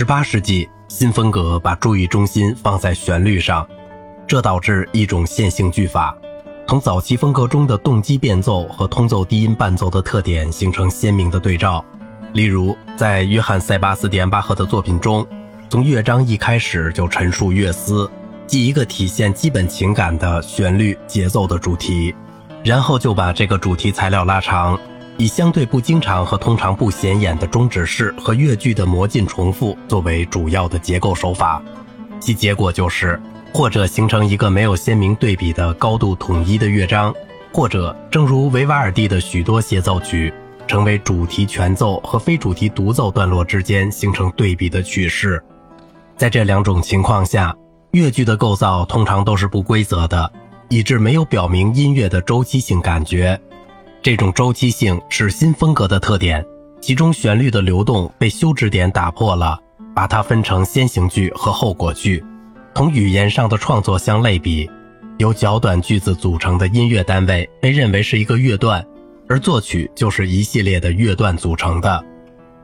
十八世纪，新风格把注意中心放在旋律上，这导致一种线性句法，同早期风格中的动机变奏和通奏低音伴奏的特点形成鲜明的对照。例如，在约翰·塞巴斯蒂安·巴赫的作品中，从乐章一开始就陈述乐思，即一个体现基本情感的旋律节奏的主题，然后就把这个主题材料拉长。以相对不经常和通常不显眼的终止式和乐句的模进重复作为主要的结构手法，其结果就是或者形成一个没有鲜明对比的高度统一的乐章，或者正如维瓦尔第的许多协奏曲，成为主题全奏和非主题独奏段落之间形成对比的曲式。在这两种情况下，乐句的构造通常都是不规则的，以致没有表明音乐的周期性感觉。这种周期性是新风格的特点，其中旋律的流动被休止点打破了，把它分成先行句和后果句。同语言上的创作相类比，由较短句子组成的音乐单位被认为是一个乐段，而作曲就是一系列的乐段组成的。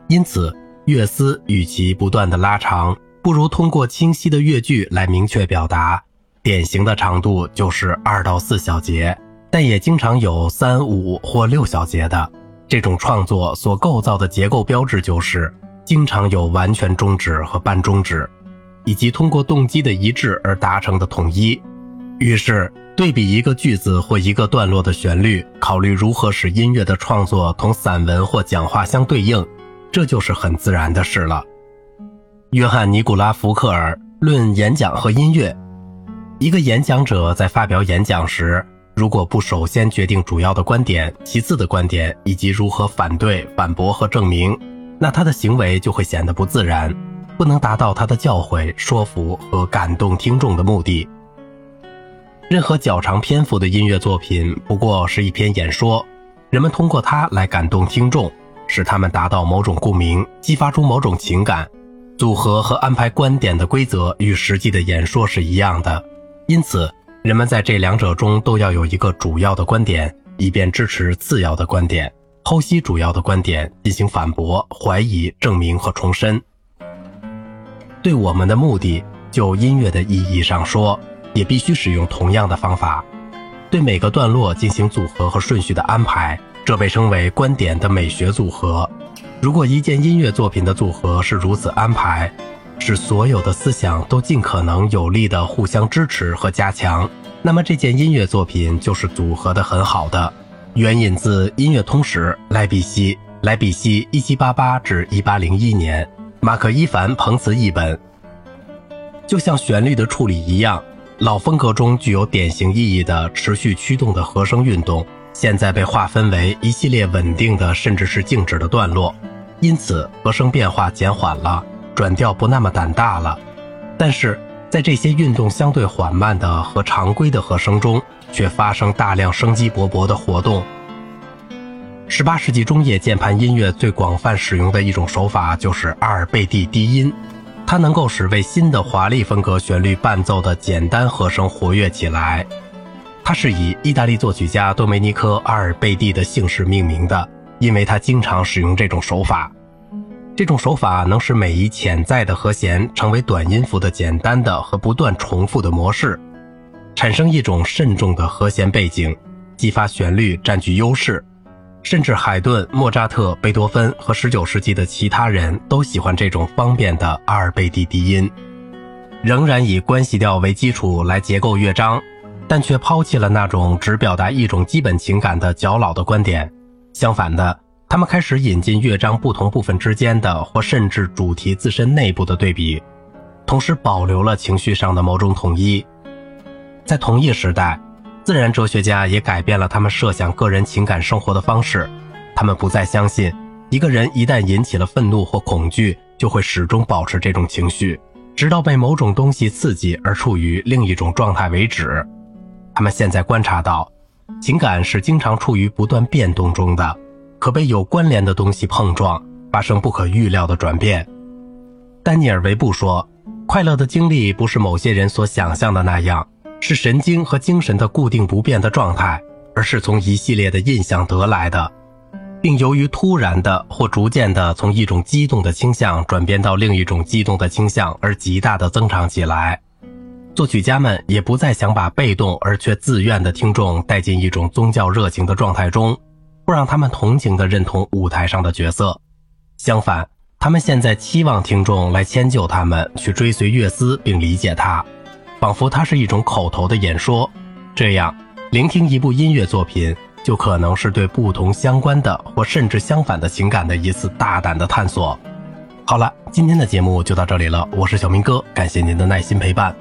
因此，乐思与其不断的拉长，不如通过清晰的乐句来明确表达。典型的长度就是二到四小节。但也经常有三五或六小节的这种创作所构造的结构标志，就是经常有完全终止和半终止，以及通过动机的一致而达成的统一。于是，对比一个句子或一个段落的旋律，考虑如何使音乐的创作同散文或讲话相对应，这就是很自然的事了。约翰·尼古拉·福克尔《论演讲和音乐》，一个演讲者在发表演讲时。如果不首先决定主要的观点，其次的观点以及如何反对、反驳和证明，那他的行为就会显得不自然，不能达到他的教诲、说服和感动听众的目的。任何较长篇幅的音乐作品不过是一篇演说，人们通过它来感动听众，使他们达到某种共鸣，激发出某种情感。组合和安排观点的规则与实际的演说是一样的，因此。人们在这两者中都要有一个主要的观点，以便支持次要的观点，剖析主要的观点，进行反驳、怀疑、证明和重申。对我们的目的，就音乐的意义上说，也必须使用同样的方法，对每个段落进行组合和顺序的安排，这被称为观点的美学组合。如果一件音乐作品的组合是如此安排，使所有的思想都尽可能有力地互相支持和加强，那么这件音乐作品就是组合的很好的。援引自《音乐通史》，莱比锡，莱比锡，一七八八至一八零一年，马克伊凡彭茨译本。就像旋律的处理一样，老风格中具有典型意义的持续驱动的和声运动，现在被划分为一系列稳定的甚至是静止的段落，因此和声变化减缓了。转调不那么胆大了，但是在这些运动相对缓慢的和常规的和声中，却发生大量生机勃勃的活动。十八世纪中叶键盘音乐最广泛使用的一种手法就是阿尔贝蒂低音，它能够使为新的华丽风格旋律伴奏的简单和声活跃起来。它是以意大利作曲家多梅尼科·阿尔贝蒂的姓氏命名的，因为他经常使用这种手法。这种手法能使每一潜在的和弦成为短音符的简单的和不断重复的模式，产生一种慎重的和弦背景，激发旋律占据优势。甚至海顿、莫扎特、贝多芬和19世纪的其他人都喜欢这种方便的阿尔贝蒂低音，仍然以关系调为基础来结构乐章，但却抛弃了那种只表达一种基本情感的较老的观点。相反的。他们开始引进乐章不同部分之间的，或甚至主题自身内部的对比，同时保留了情绪上的某种统一。在同一时代，自然哲学家也改变了他们设想个人情感生活的方式。他们不再相信一个人一旦引起了愤怒或恐惧，就会始终保持这种情绪，直到被某种东西刺激而处于另一种状态为止。他们现在观察到，情感是经常处于不断变动中的。可被有关联的东西碰撞，发生不可预料的转变。丹尼尔·维布说：“快乐的经历不是某些人所想象的那样，是神经和精神的固定不变的状态，而是从一系列的印象得来的。并由于突然的或逐渐的从一种激动的倾向转变到另一种激动的倾向而极大的增长起来。作曲家们也不再想把被动而却自愿的听众带进一种宗教热情的状态中，不让他们同情地认同舞台上的角色。相反，他们现在期望听众来迁就他们，去追随乐思并理解他，仿佛它是一种口头的演说。这样，聆听一部音乐作品。就可能是对不同相关的或甚至相反的情感的一次大胆的探索。好了，今天的节目就到这里了，我是小明哥，感谢您的耐心陪伴。